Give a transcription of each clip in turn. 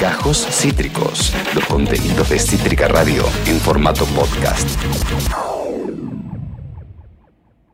Gajos Cítricos, los contenidos de Cítrica Radio en formato podcast.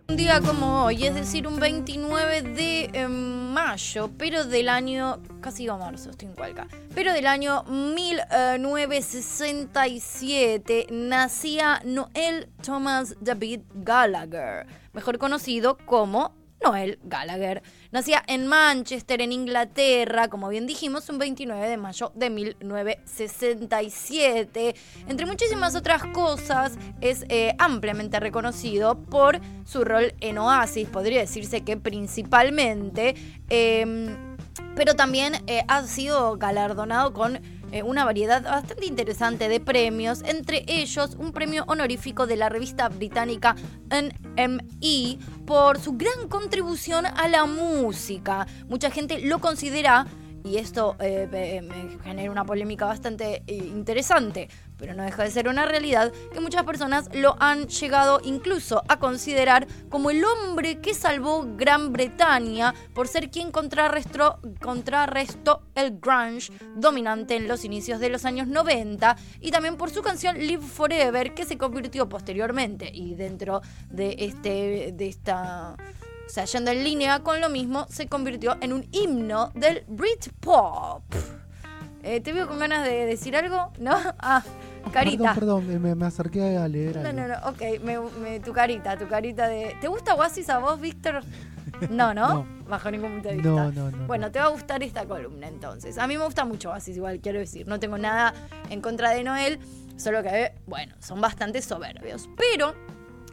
Un día como hoy, es decir, un 29 de eh, mayo, pero del año, casi a marzo, estoy en Cualca, pero del año 1967 nacía Noel Thomas David Gallagher, mejor conocido como Noel Gallagher. Nacía en Manchester, en Inglaterra, como bien dijimos, un 29 de mayo de 1967. Entre muchísimas otras cosas, es eh, ampliamente reconocido por su rol en Oasis, podría decirse que principalmente, em, pero también eh, ha sido galardonado con eh, una variedad bastante interesante de premios, entre ellos un premio honorífico de la revista británica NME por su gran contribución a la música. Mucha gente lo considera y esto eh, me genera una polémica bastante eh, interesante, pero no deja de ser una realidad que muchas personas lo han llegado incluso a considerar como el hombre que salvó Gran Bretaña por ser quien contrarrestó, contrarrestó el grunge dominante en los inicios de los años 90 y también por su canción Live Forever que se convirtió posteriormente y dentro de, este, de esta o sea, yendo en línea con lo mismo, se convirtió en un himno del Britpop. Eh, ¿Te veo con ganas de decir algo? ¿No? Ah, carita. Perdón, perdón, me, acerqué a leer algo. No, no, no, ok, tu carita, tu carita de... ¿Te gusta Oasis a vos, Víctor? No, ¿no? Bajo ningún punto de vista. No, no, no. Bueno, te va a gustar esta columna entonces. A mí me gusta mucho Oasis, igual quiero decir. No tengo nada en contra de Noel, solo que, bueno, son bastante soberbios. Pero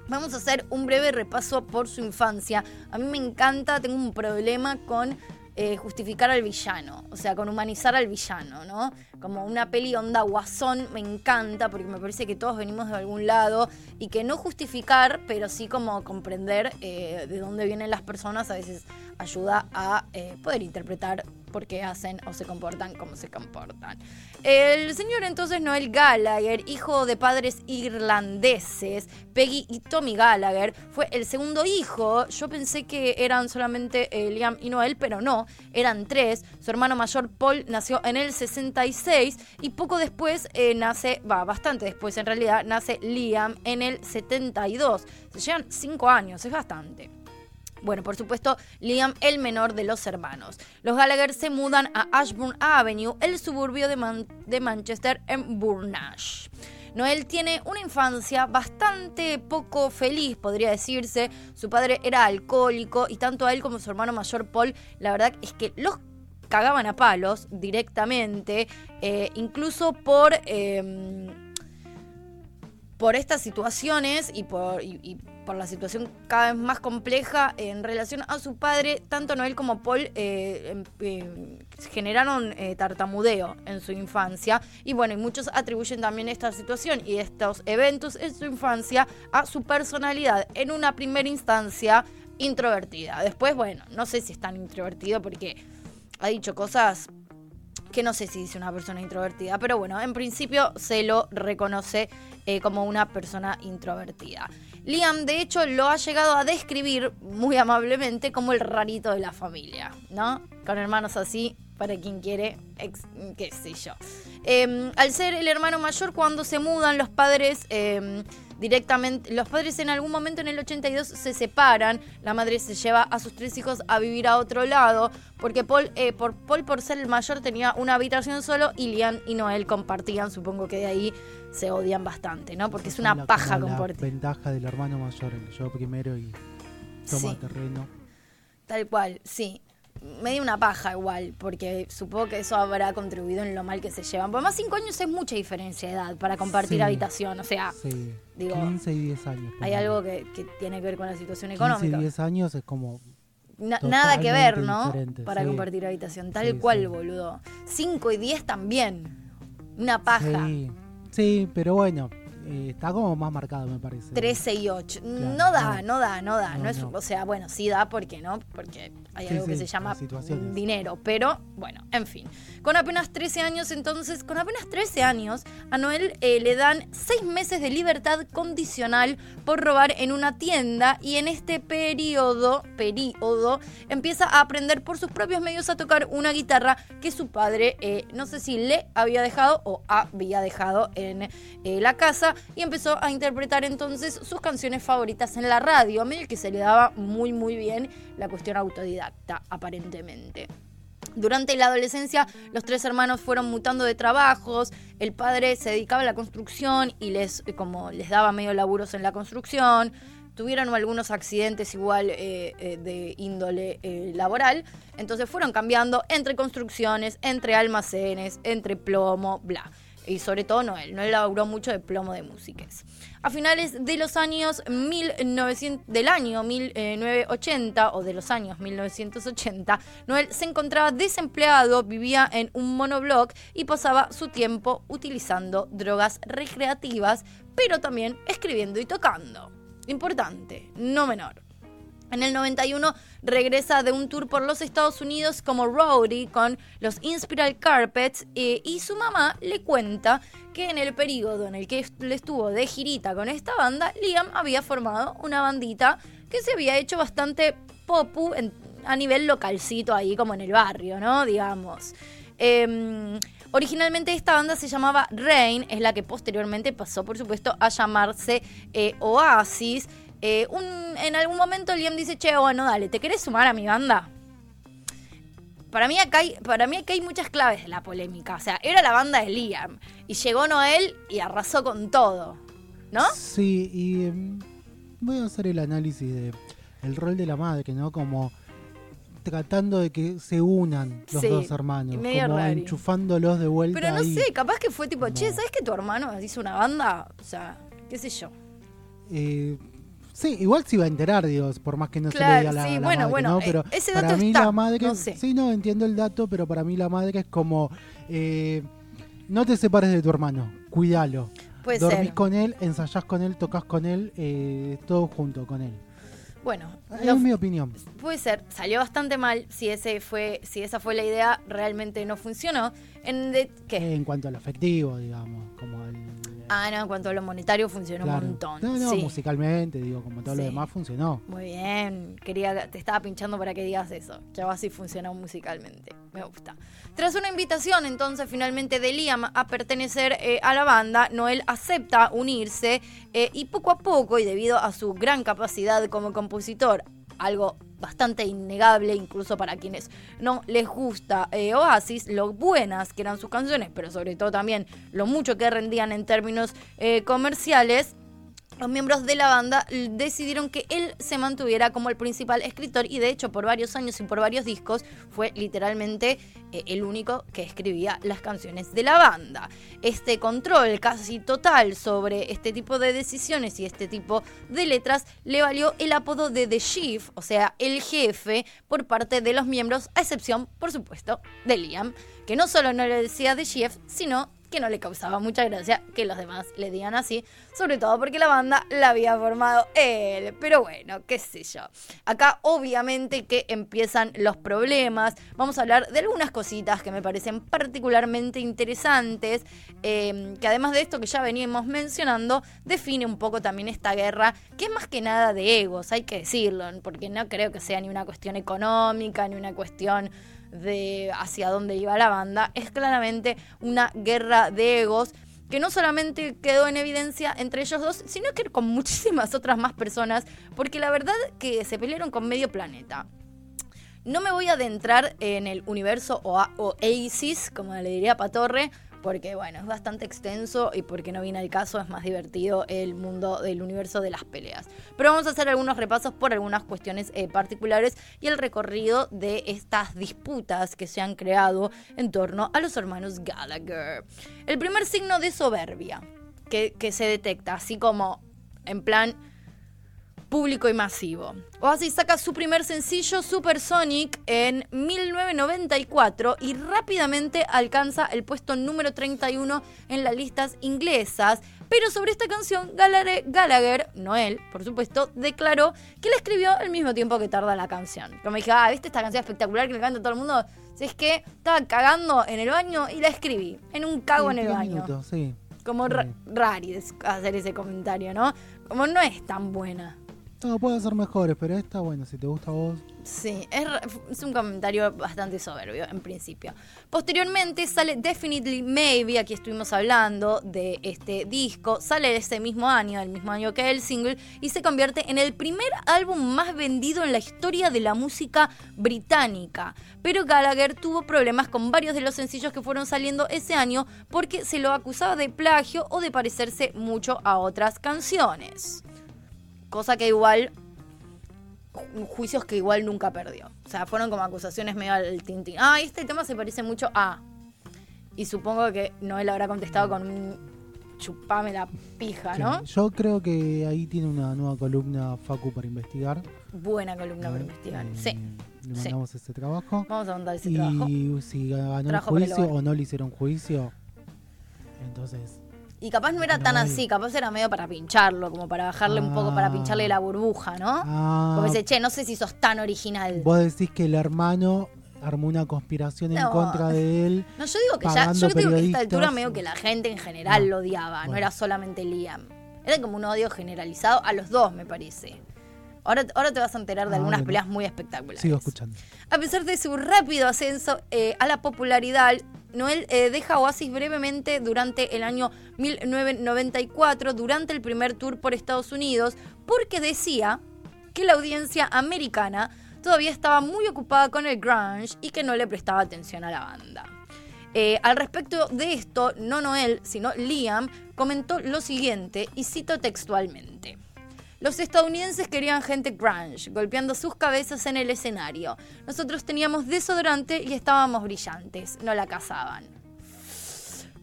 Vamos a hacer un breve repaso por su infancia. A mí me encanta, tengo un problema con eh, justificar al villano, o sea, con humanizar al villano, ¿no? Como una peli onda guasón, me encanta porque me parece que todos venimos de algún lado y que no justificar, pero sí como comprender eh, de dónde vienen las personas a veces ayuda a eh, poder interpretar por qué hacen o se comportan como se comportan. El señor entonces Noel Gallagher, hijo de padres irlandeses, Peggy y Tommy Gallagher, fue el segundo hijo. Yo pensé que eran solamente eh, Liam y Noel, pero no, eran tres. Su hermano mayor Paul nació en el 66 y poco después eh, nace, va, bastante después en realidad, nace Liam en el 72. Se llevan cinco años, es bastante. Bueno, por supuesto, Liam, el menor de los hermanos. Los Gallagher se mudan a Ashburn Avenue, el suburbio de, de Manchester, en Burnash. Noel tiene una infancia bastante poco feliz, podría decirse. Su padre era alcohólico y tanto a él como su hermano mayor Paul, la verdad es que los cagaban a palos directamente, eh, incluso por, em, por estas situaciones y por por la situación cada vez más compleja en relación a su padre, tanto Noel como Paul eh, em, eh, generaron eh, tartamudeo en su infancia. Y bueno, y muchos atribuyen también esta situación y estos eventos en su infancia a su personalidad. En una primera instancia, introvertida. Después, bueno, no sé si es tan introvertido porque ha dicho cosas que no sé si dice una persona introvertida, pero bueno, en principio se lo reconoce como una persona introvertida. Liam, de hecho, lo ha llegado a describir muy amablemente como el rarito de la familia, ¿no? Con hermanos así, para quien quiere, qué sé yo. Em, al ser el hermano mayor, cuando se mudan los padres em, directamente, los padres en algún momento en el 82 se separan, la madre se lleva a sus tres hijos a vivir a otro lado, porque Paul, eh, por, Paul por ser el mayor tenía una habitación solo y Liam y Noel compartían, supongo que de ahí se odian bastante, ¿no? Porque es una paja compartir. La ventaja del hermano mayor, yo primero y toma terreno. Tal cual, sí. Me dio una paja igual, porque supongo que eso habrá contribuido en lo mal que se llevan. Por más cinco años es mucha diferencia de edad para compartir habitación, o sea, digo, 15 y 10 años. Hay algo que, tiene que ver con la situación económica. 15 y 10 años es como nada que ver, ¿no? Para compartir habitación, tal cual, boludo. 5 y 10 también. Una paja. Sí, pero bueno, eh, está como más marcado, me parece. 13 y 8. Claro, no da, no. no da, no da. No, No es. O sea, bueno, sí da porque no, porque hay Sí, algo que sí, se llama dinero. Pero bueno, en fin. Con apenas 13 años, entonces, con apenas 13 años, a Noel eh, le dan 6 meses de libertad condicional por robar en una tienda y en este periodo, periodo, empieza a aprender por sus propios medios a tocar una guitarra que su padre, eh, no sé si le había dejado o había dejado en eh, la casa y empezó a interpretar entonces sus canciones favoritas en la radio, a medio que se le daba muy muy bien la cuestión autodidacta aparentemente. Durante la adolescencia, los tres hermanos fueron mutando de trabajos. El padre se dedicaba a la construcción y les, eh, como les daba medio laburos en la construcción. Tuvieron algunos accidentes igual eh, eh, de índole laboral. Entonces fueron cambiando entre construcciones, entre almacenes, entre plomo, bla. Y sobre todo Noel. Noel laburó mucho de plomo de músicas. A finales de los años 1900, del año 1980 o de los años 1980, Noel se encontraba desempleado, vivía en un monobloc y pasaba su tiempo utilizando drogas recreativas, pero también escribiendo y tocando. Importante, no menor. En el 91 regresa de un tour por los Estados Unidos como roadie con los Inspiral Carpets eh, y su mamá le cuenta que en el periodo en el que estuvo de girita con esta banda, Liam había formado una bandita que se había hecho bastante popu en- a nivel localcito ahí como en el barrio, ¿no? Digamos. Em, originalmente esta banda se llamaba Rain, es la que posteriormente pasó, por supuesto, a llamarse eh, Oasis. Eh, un- en algún momento Liam dice, che, bueno, dale, ¿te querés sumar a mi banda? Para mí, acá hay, para mí acá hay muchas claves de la polémica. O sea, era la banda de Liam. Y llegó Noel y arrasó con todo. ¿No? Sí, y em, voy a hacer el análisis de el rol de la madre, ¿no? Como tratando de que se unan los Sí, dos hermanos, como enchufándolos de vuelta Pero no ahí. sé, capaz que fue tipo, che. ¿sabes que tu hermano hizo una banda? O sea, qué sé yo. Eh, sí, igual se iba a enterar, digo, por más que no se le diga a la, sí, la bueno, madre, bueno, ¿no? eh, Pero ese para dato mí está, la madre, no sé. sí, no, entiendo el dato, pero para mí la madre es como, eh, no te separes de tu hermano, cuídalo. Puede Dormís ser. con él, ensayás con él, tocas con él, eh, todo junto con él. Bueno, Es mi opinión. puede ser. Salió bastante mal. Si ese fue, si esa fue la idea, realmente no funcionó. En de- ¿Qué? En cuanto al afectivo, digamos, como el... Ah, no, en cuanto a lo monetario funcionó claro. un montón. No, no, sí. musicalmente, digo, como todo lo demás funcionó. Muy bien, quería, te estaba pinchando para que digas eso. Ya así funcionó musicalmente. Me gusta. Tras una invitación entonces finalmente de Liam a pertenecer eh, a la banda, Noel acepta unirse eh, y poco a poco, y debido a su gran capacidad como compositor, algo bastante innegable incluso para quienes no les gusta eh, Oasis, lo buenas que eran sus canciones, pero sobre todo también lo mucho que rendían en términos eh, comerciales, los miembros de la banda decidieron que él se mantuviera como el principal escritor y de hecho por varios años y por varios discos fue literalmente eh, el único que escribía las canciones de la banda. Este control casi total sobre este tipo de decisiones y este tipo de letras le valió el apodo de The Chief, o sea, el jefe, por parte de los miembros, a excepción, por supuesto, de Liam, que no solo no le decía The Chief, sino que no le causaba mucha gracia que los demás le digan así, sobre todo porque la banda la había formado él. Pero bueno, qué sé yo. Acá obviamente que empiezan los problemas. Vamos a hablar de algunas cositas que me parecen particularmente interesantes, eh, que además de esto que ya veníamos mencionando, define un poco también esta guerra, que es más que nada de egos, hay que decirlo, porque no creo que sea ni una cuestión económica, ni una cuestión de hacia dónde iba la banda, es claramente una guerra de egos que no solamente quedó en evidencia entre ellos dos, sino que con muchísimas otras más personas, porque la verdad que se pelearon con medio planeta. No me voy a adentrar en el universo Oa- Oasis, como le diría Patorre, porque bueno, es bastante extenso y porque no viene al caso, es más divertido el mundo del universo de las peleas. Pero vamos a hacer algunos repasos por algunas cuestiones eh, particulares y el recorrido de estas disputas que se han creado en torno a los hermanos Gallagher. El primer signo de soberbia que, que se detecta, así como en plan público y masivo. Oasis saca su primer sencillo Supersonic en 1994 y rápidamente alcanza el puesto número 31 en las listas inglesas. Pero sobre esta canción, Gallagher, Gallagher, Noel, por supuesto, declaró que la escribió al mismo tiempo que tarda la canción. Como dije, ah, ¿viste esta canción espectacular que le canta todo el mundo? Si es que estaba cagando en el baño y la escribí, en un cago en el baño. Minutos, sí. Como Sí. ra- rari hacer ese comentario, ¿no? Como no es tan buena. No, puede ser mejores, pero esta, bueno, si te gusta a vos. Sí, es, es un comentario bastante soberbio en principio. Posteriormente sale Definitely Maybe, aquí estuvimos hablando de este disco, sale ese mismo año, el mismo año que el single, y se convierte en el primer álbum más vendido en la historia de la música británica. Pero Gallagher tuvo problemas con varios de los sencillos que fueron saliendo ese año porque se lo acusaba de plagio o de parecerse mucho a otras canciones. Cosa que igual ju- juicios que igual nunca perdió. O sea, fueron como acusaciones medio al tintín. Ah, este tema se parece mucho a. Y supongo que Noel habrá contestado con un chupame la pija, Sí, ¿no? Yo creo que ahí tiene una nueva columna Facu para investigar. Buena columna para investigar. eh, Sí. Le sí. mandamos ese trabajo. Vamos a mandar ese trabajo. Y si ganó el juicio o no le hicieron juicio, entonces Y capaz no era tan así, capaz era medio para pincharlo, como para bajarle un poco, para pincharle la burbuja, ¿no? Ah, Como dice, che, no sé si sos tan original. vos decís que el hermano armó una conspiración en contra de él. No, yo digo que ya, yo digo que a esta altura medio que la gente en general lo odiaba, no era solamente Liam. Era como un odio generalizado a los dos, me parece. Ahora, ahora te vas a enterar de Ah, algunas bueno. peleas muy espectaculares. Sigo escuchando. A pesar de su rápido ascenso eh, a la popularidad, Noel eh, deja Oasis brevemente durante el año 1994, durante el primer tour por Estados Unidos, porque decía que la audiencia americana todavía estaba muy ocupada con el grunge y que no le prestaba atención a la banda. Eh, al respecto de esto, no Noel, sino Liam, comentó lo siguiente, y cito textualmente. Los estadounidenses querían gente grunge, golpeando sus cabezas en el escenario. Nosotros teníamos desodorante y estábamos brillantes, no la cazaban.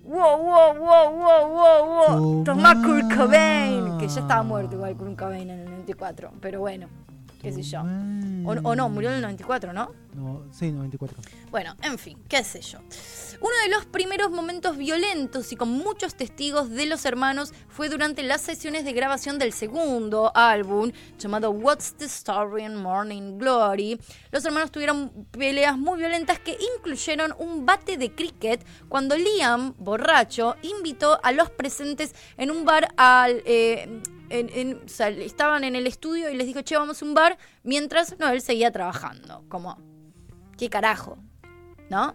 Wow, wow, wow, wow, wow, wow. Tomá. Kurt Cobain, que ya estaba muerto igual Kurt Cobain en el 94, pero bueno, qué sé yo. O, o no, murió en el 94, ¿no? No, sí, 94. Bueno, en fin, qué sé yo. Uno de los primeros momentos violentos y con muchos testigos de los hermanos fue durante las sesiones de grabación del segundo álbum llamado What's the Story in Morning Glory. Los hermanos tuvieron peleas muy violentas que incluyeron un bate de cricket cuando Liam, borracho, invitó a los presentes en un bar al... eh, en- en- o sea, estaban en el estudio y les dijo, che, vamos a un bar, mientras Noel seguía trabajando. Como, ¿qué carajo? ¿No?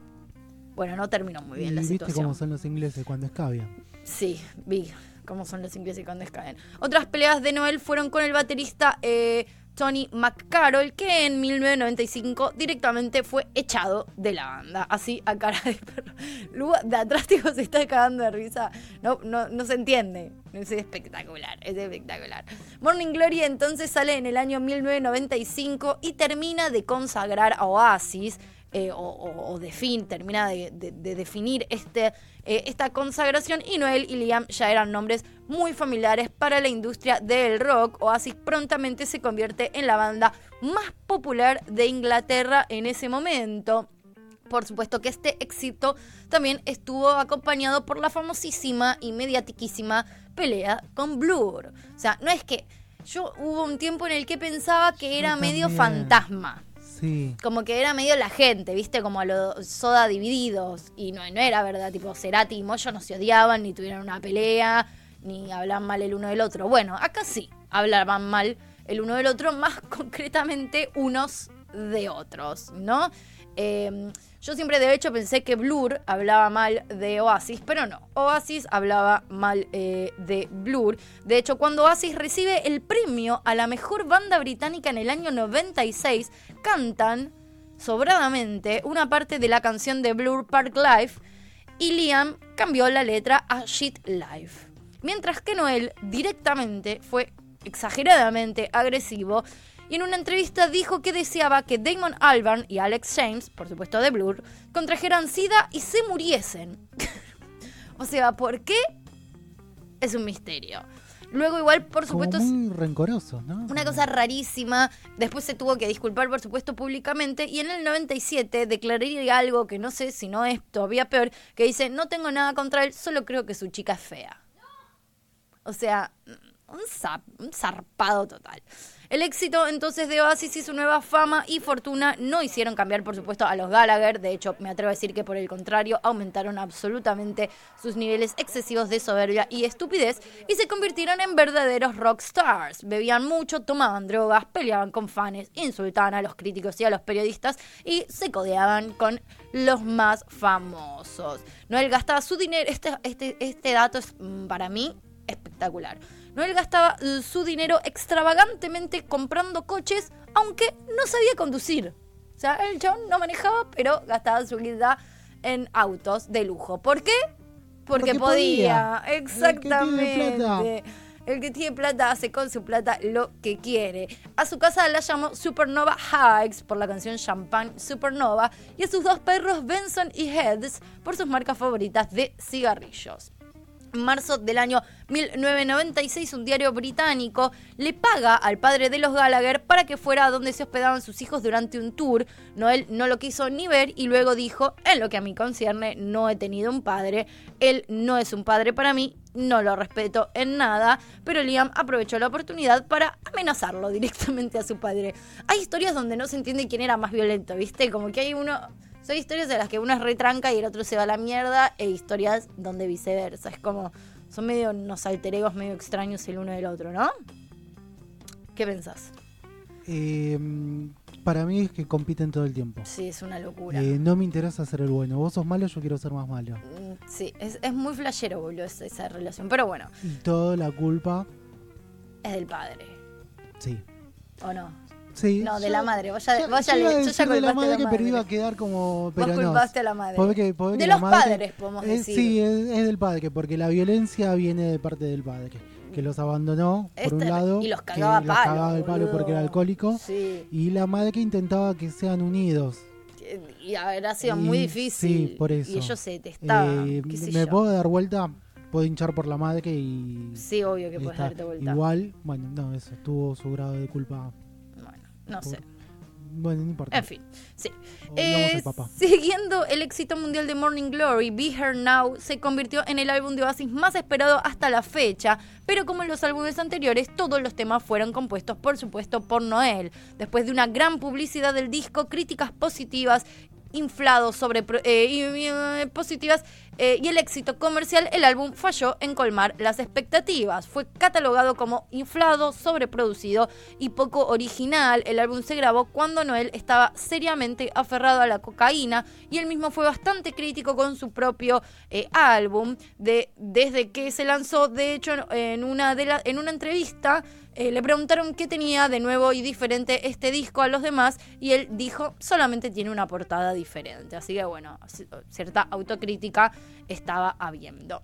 Bueno, no terminó muy bien y la viste situación. cómo son los ingleses cuando escabian. Sí, vi cómo son los ingleses cuando escaben. Otras peleas de Noel fueron con el baterista eh, Tony McCarroll, que en 1995 directamente fue echado de la banda. Así a cara de perro. Lu de atrás se está cagando de risa. No, no, no se entiende. Es espectacular, es espectacular. Morning Glory entonces sale en el año 1995 y termina de consagrar a Oasis eh, o, termina de, de- de definir este, eh, esta consagración y Noel y Liam ya eran nombres muy familiares para la industria del rock. Oasis prontamente se convierte en la banda más popular de Inglaterra en ese momento. Por supuesto que este éxito también estuvo acompañado por la famosísima y mediatiquísima pelea con Blur. O sea, no es que yo hubo un tiempo en el que pensaba que era medio fantasma Como que era medio la gente, ¿viste? Como a los soda divididos. Y no, no era verdad, tipo, Cerati y Moyo no se odiaban, ni tuvieron una pelea, ni hablaban mal el uno del otro. Bueno, acá sí, hablaban mal el uno del otro, más concretamente unos de otros, ¿no? Eh, yo siempre de hecho pensé que Blur hablaba mal de Oasis, pero no. Oasis hablaba mal eh, de Blur. De hecho, cuando Oasis recibe el premio a la mejor banda británica en el año 96, cantan sobradamente una parte de la canción de Blur Park Life y Liam cambió la letra a Shit Life. Mientras que Noel directamente fue exageradamente agresivo y en una entrevista dijo que deseaba que Damon Albarn y Alex James, por supuesto de Blur, contrajeran SIDA y se muriesen. o sea, ¿por qué? Es un misterio. Luego igual, por Como supuesto, es muy rencoroso, ¿no? una cosa rarísima. Después se tuvo que disculpar, por supuesto, públicamente. Y en el 97 declararía algo que no sé si no es todavía peor, que dice, no tengo nada contra él, solo creo que su chica es fea. O sea, un, zap- un zarpado total. El éxito entonces de Oasis y su nueva fama y fortuna no hicieron cambiar, por supuesto, a los Gallagher. De hecho, me atrevo a decir que por el contrario, aumentaron absolutamente sus niveles excesivos de soberbia y estupidez y se convirtieron en verdaderos rock stars. Bebían mucho, tomaban drogas, peleaban con fans, insultaban a los críticos y a los periodistas y se codeaban con los más famosos. Noel gastaba su dinero, este, este, este dato es mm, para mí espectacular. Noel gastaba eh, su dinero extravagantemente comprando coches, aunque no sabía conducir. O sea, el chabón no manejaba, pero gastaba su guita en autos de lujo. ¿Por qué? Porque, Porque podía. podía. Exactamente. El que tiene plata hace con su plata lo que quiere. A su casa la llamó Supernova Hikes por la canción Champagne Supernova y a sus dos perros Benson y Heads por sus marcas favoritas de cigarrillos. Marzo del año 1996, un diario británico le paga al padre de los Gallagher para que fuera a donde se hospedaban sus hijos durante un tour. Noel no lo quiso ni ver y luego dijo, en lo que a mí concierne, no he tenido un padre, él no es un padre para mí, no lo respeto en nada, pero Liam aprovechó la oportunidad para amenazarlo directamente a su padre. Hay historias donde no se entiende quién era más violento, ¿viste? Como que hay uno... Son historias de las que uno es retranca y el otro se va a la mierda, e historias donde viceversa. Es como, son medio unos alter egos medio extraños el uno del otro, ¿no? ¿Qué pensás? Eh, para mí es que compiten todo el tiempo. Sí, es una locura. Eh, no me interesa ser el bueno. Vos sos malo, yo quiero ser más malo. Mm, Sí, es, es muy flashero, boludo, esa, esa relación. Pero bueno, Y toda la culpa, es del padre, sí. ¿o no? Sí, No, de la madre. Vos ya, yo- vos ya yo le- yo ya de la madre, pero iba a quedar como. Vos no. culpaste a la madre. Porque- porque de la los madre- padres, podemos es- decir. Sí, es, es del padre, porque la violencia viene de parte del padre, que los abandonó, por un Este- lado, y los que cagaba los palo, cagaba de palo porque era alcohólico, Sí, y la madre que intentaba que sean unidos. y habrá sido muy difícil. sí, por eso. Y ellos se detestaban. Eh, me puedo dar vuelta, puedo hinchar por la madre y... Sí, obvio que puedes darte vuelta. Igual, bueno, no, eso, tuvo su grado de culpa. No sé. Bueno, no importa. En fin, sí. Eh, siguiendo el éxito mundial de Morning Glory, Be Here Now se convirtió en el álbum de Oasis más esperado hasta la fecha, pero como en los álbumes anteriores, todos los temas fueron compuestos, por supuesto, por Noel. Después de una gran publicidad del disco, críticas positivas, inflados sobre eh, y, eh, positivas eh, y el éxito comercial, el álbum falló en colmar las expectativas. Fue catalogado como inflado, sobreproducido y poco original. El álbum se grabó cuando Noel estaba seriamente aferrado a la cocaína y él mismo fue bastante crítico con su propio eh, álbum de, desde que se lanzó. De hecho, en una, de la- en una entrevista eh, le preguntaron qué tenía de nuevo y diferente este disco a los demás y él dijo solamente tiene una portada diferente. Así que bueno, cierta autocrítica estaba habiendo.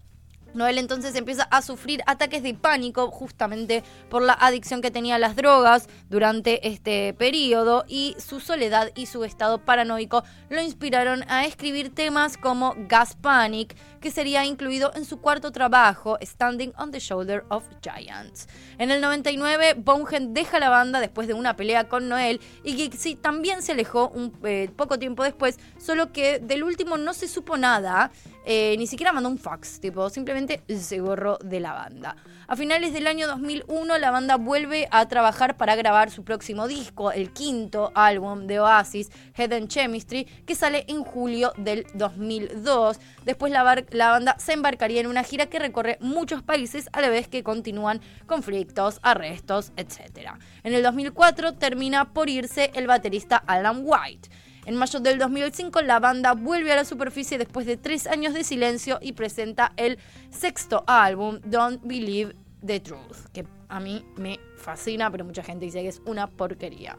Noel entonces empieza a sufrir ataques de pánico justamente por la adicción que tenía a las drogas durante este periodo y su soledad y su estado paranoico lo inspiraron a escribir temas como Gas Panic, que sería incluido en su cuarto trabajo, Standing on the Shoulder of Giants. En el 99, Bonehead deja la banda después de una pelea con Noel y Gixie también se alejó un eh, poco tiempo después, solo que del último no se supo nada. Eh, ni siquiera mandó un fax, tipo, simplemente se borró de la banda. A finales del año 2001, la banda vuelve a trabajar para grabar su próximo disco, el quinto álbum de Oasis, Head and Chemistry, que sale en julio del 2002. Después la, la banda se embarcaría en una gira que recorre muchos países a la vez que continúan conflictos, arrestos, etc. En el 2004 termina por irse el baterista Alan White. En mayo del 2005 la banda vuelve a la superficie después de tres años de silencio y presenta el sexto álbum, Don't Believe the Truth, que a mí me fascina, pero mucha gente dice que es una porquería.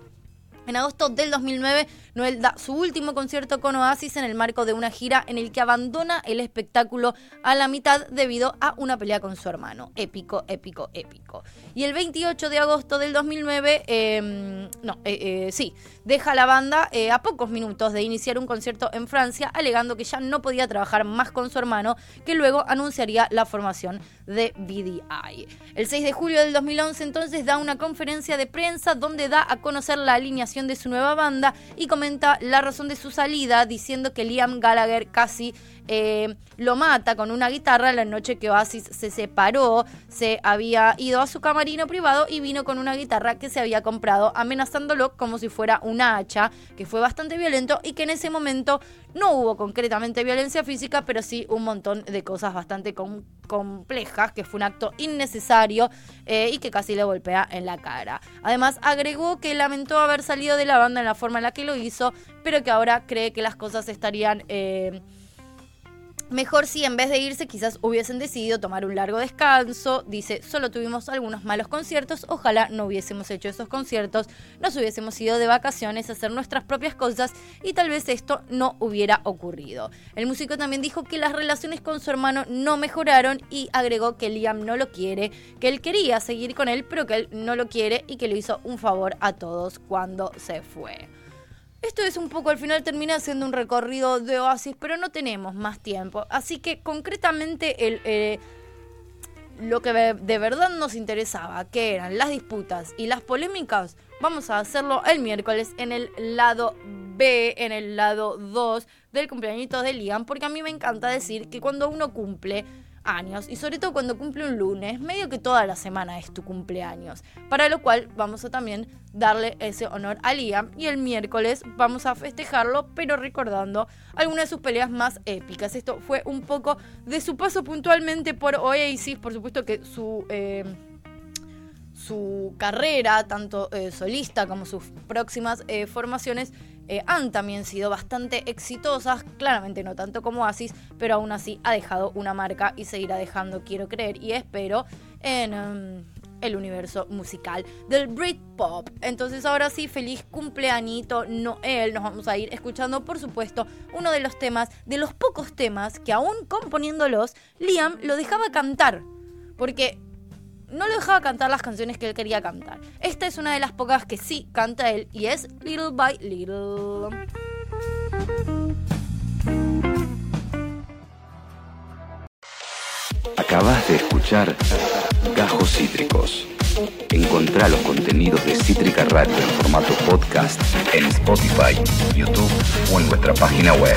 En agosto del 2009, Noel da su último concierto con Oasis en el marco de una gira en el que abandona el espectáculo a la mitad debido a una pelea con su hermano. Épico, épico, épico. Y el 28 de agosto del 2009, em, no, eh, eh, sí, deja la banda eh, a pocos minutos de iniciar un concierto en Francia, alegando que ya no podía trabajar más con su hermano, que luego anunciaría la formación de BDI. El 6 de julio del 2011 entonces da una conferencia de prensa donde da a conocer la alineación de su nueva banda y comenta la razón de su salida diciendo que Liam Gallagher casi eh, lo mata con una guitarra la noche que Oasis se separó, se había ido a su camarino privado y vino con una guitarra que se había comprado amenazándolo como si fuera una hacha, que fue bastante violento y que en ese momento no hubo concretamente violencia física, pero sí un montón de cosas bastante complejas, que fue un acto innecesario eh, y que casi le golpea en la cara. Además, agregó que lamentó haber salido de la banda en la forma en la que lo hizo, pero que ahora cree que las cosas estarían... Eh, Mejor si en vez de irse quizás hubiesen decidido tomar un largo descanso. Dice, solo tuvimos algunos malos conciertos, ojalá no hubiésemos hecho esos conciertos, nos hubiésemos ido de vacaciones a hacer nuestras propias cosas y tal vez esto no hubiera ocurrido. El músico también dijo que las relaciones con su hermano no mejoraron y agregó que Liam no lo quiere, que él quería seguir con él pero que él no lo quiere y que le hizo un favor a todos cuando se fue. Esto es un poco, al final termina siendo un recorrido de Oasis, pero no tenemos más tiempo. Así que concretamente el, eh, lo que de verdad nos interesaba, que eran las disputas y las polémicas, vamos a hacerlo el miércoles en el lado B, en el lado 2 del cumpleañito de Liam, porque a mí me encanta decir que cuando uno cumple y sobre todo cuando cumple un lunes, medio que toda la semana es tu cumpleaños. Para lo cual vamos a también darle ese honor a Liam y el miércoles vamos a festejarlo, pero recordando algunas de sus peleas más épicas. Esto fue un poco de su paso puntualmente por Oasis, por supuesto que su... Eh, su carrera, tanto eh, solista como sus próximas eh, formaciones, eh, han también sido bastante exitosas, claramente no tanto como Oasis, pero aún así ha dejado una marca y seguirá dejando, quiero creer y espero, en em, el universo musical del Britpop. Entonces ahora sí, feliz cumpleañito Noel, nos vamos a ir escuchando por supuesto uno de los temas, de los pocos temas que aún componiéndolos, Liam lo dejaba cantar. Porque no lo dejaba cantar las canciones que él quería cantar. Esta es una de las pocas que sí canta él y es Little by Little. Acabas de escuchar Gajos Cítricos. Encontrá los contenidos de Cítrica Radio en formato podcast en Spotify, YouTube o en nuestra página web.